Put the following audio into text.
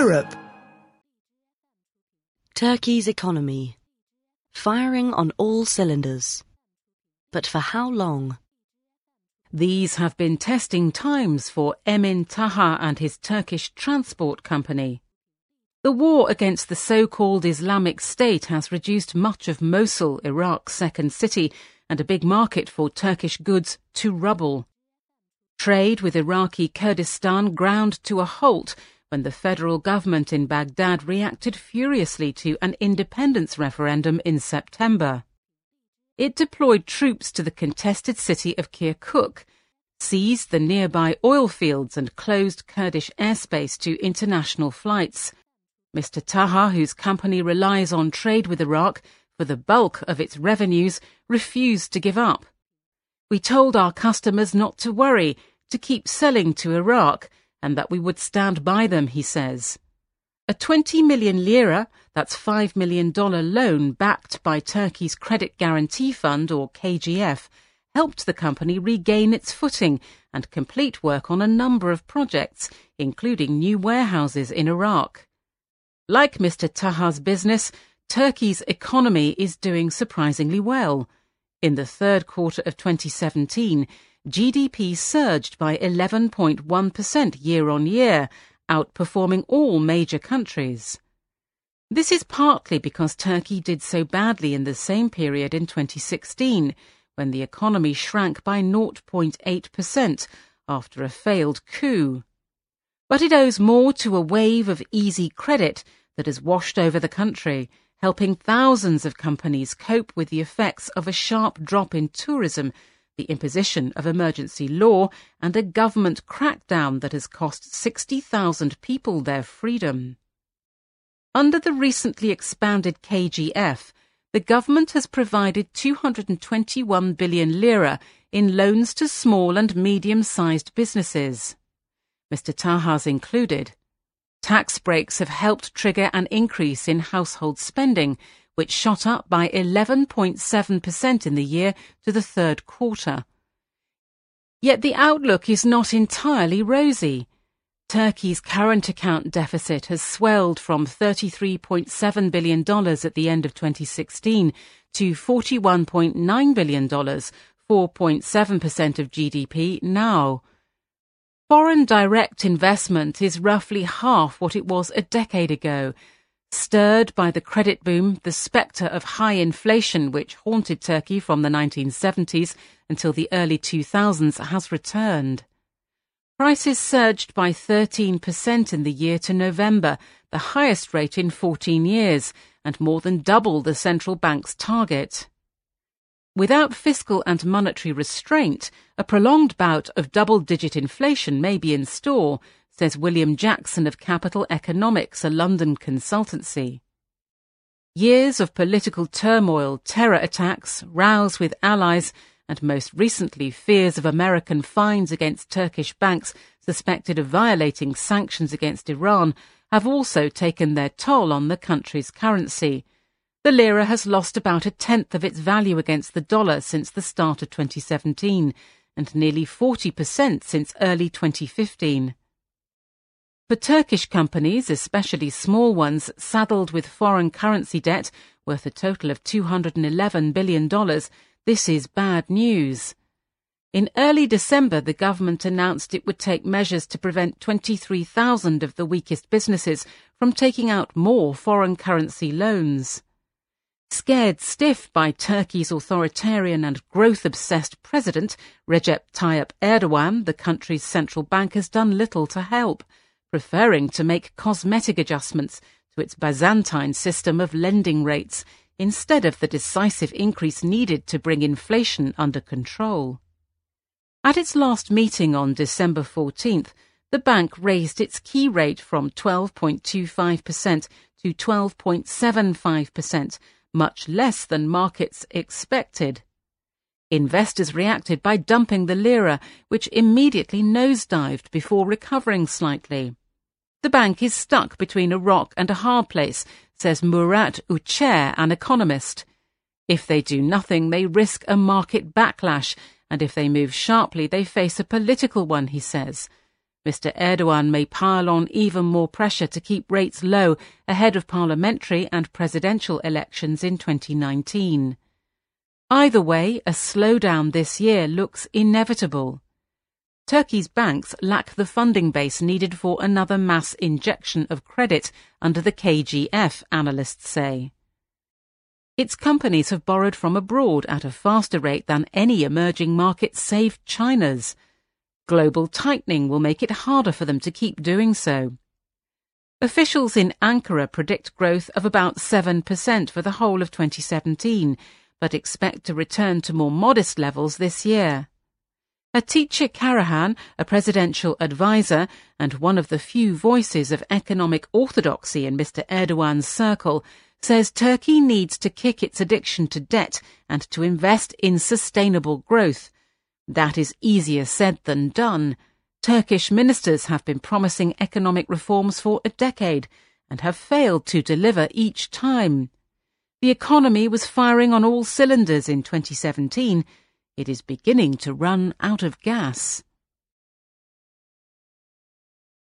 Europe. Turkey's economy. Firing on all cylinders. But for how long? These have been testing times for Emin Taha and his Turkish transport company. The war against the so-called Islamic State has reduced much of Mosul, Iraq's second city, and a big market for Turkish goods, to rubble. Trade with Iraqi Kurdistan ground to a halt when the federal government in Baghdad reacted furiously to an independence referendum in September. It deployed troops to the contested city of Kirkuk, seized the nearby oil fields and closed Kurdish airspace to international flights. Mr. Taha, whose company relies on trade with Iraq for the bulk of its revenues, refused to give up. We told our customers not to worry, to keep selling to Iraq, and that we would stand by them, he says. A 20 million lira, that's $5 million loan backed by Turkey's Credit Guarantee Fund, or KGF, helped the company regain its footing and complete work on a number of projects, including new warehouses in Iraq. Like Mr. Taha's business, Turkey's economy is doing surprisingly well. In the third quarter of 2017, GDP surged by 11.1% year on year, outperforming all major countries. This is partly because Turkey did so badly in the same period in 2016, when the economy shrank by 0.8% after a failed coup. But it owes more to a wave of easy credit that has washed over the country, helping thousands of companies cope with the effects of a sharp drop in tourism the imposition of emergency law, and a government crackdown that has cost 60,000 people their freedom. Under the recently expanded KGF, the government has provided 221 billion lira in loans to small and medium-sized businesses. Mr. Taha's included. Tax breaks have helped trigger an increase in household spending, which shot up by 11.7% in the year to the third quarter. Yet the outlook is not entirely rosy. Turkey's current account deficit has swelled from $33.7 billion at the end of 2016 to $41.9 billion, 4.7% of GDP now. Foreign direct investment is roughly half what it was a decade ago, Stirred by the credit boom, the spectre of high inflation which haunted Turkey from the 1970s until the early 2000s has returned. Prices surged by 13% in the year to November, the highest rate in 14 years, and more than double the central bank's target. Without fiscal and monetary restraint, a prolonged bout of double digit inflation may be in store, says William Jackson of Capital Economics, a London consultancy. Years of political turmoil, terror attacks, rows with allies, and most recently fears of American fines against Turkish banks suspected of violating sanctions against Iran have also taken their toll on the country's currency. The lira has lost about a tenth of its value against the dollar since the start of 2017 and nearly 40% since early 2015. For Turkish companies, especially small ones saddled with foreign currency debt worth a total of $211 billion, this is bad news. In early December, the government announced it would take measures to prevent 23,000 of the weakest businesses from taking out more foreign currency loans. Scared stiff by Turkey's authoritarian and growth obsessed president, Recep Tayyip Erdogan, the country's central bank has done little to help preferring to make cosmetic adjustments to its Byzantine system of lending rates instead of the decisive increase needed to bring inflation under control. At its last meeting on December 14th, the bank raised its key rate from 12.25% to 12.75%, much less than markets expected. Investors reacted by dumping the lira, which immediately nosedived before recovering slightly. The bank is stuck between a rock and a hard place, says Murat Uçer, an economist. If they do nothing, they risk a market backlash, and if they move sharply, they face a political one, he says. Mr Erdogan may pile on even more pressure to keep rates low ahead of parliamentary and presidential elections in 2019. Either way, a slowdown this year looks inevitable. Turkey's banks lack the funding base needed for another mass injection of credit under the KGF, analysts say. Its companies have borrowed from abroad at a faster rate than any emerging market save China's. Global tightening will make it harder for them to keep doing so. Officials in Ankara predict growth of about 7% for the whole of 2017, but expect to return to more modest levels this year. Hatice Karahan, a presidential advisor and one of the few voices of economic orthodoxy in Mr. Erdogan's circle, says Turkey needs to kick its addiction to debt and to invest in sustainable growth. That is easier said than done. Turkish ministers have been promising economic reforms for a decade and have failed to deliver each time. The economy was firing on all cylinders in 2017. It is beginning to run out of gas.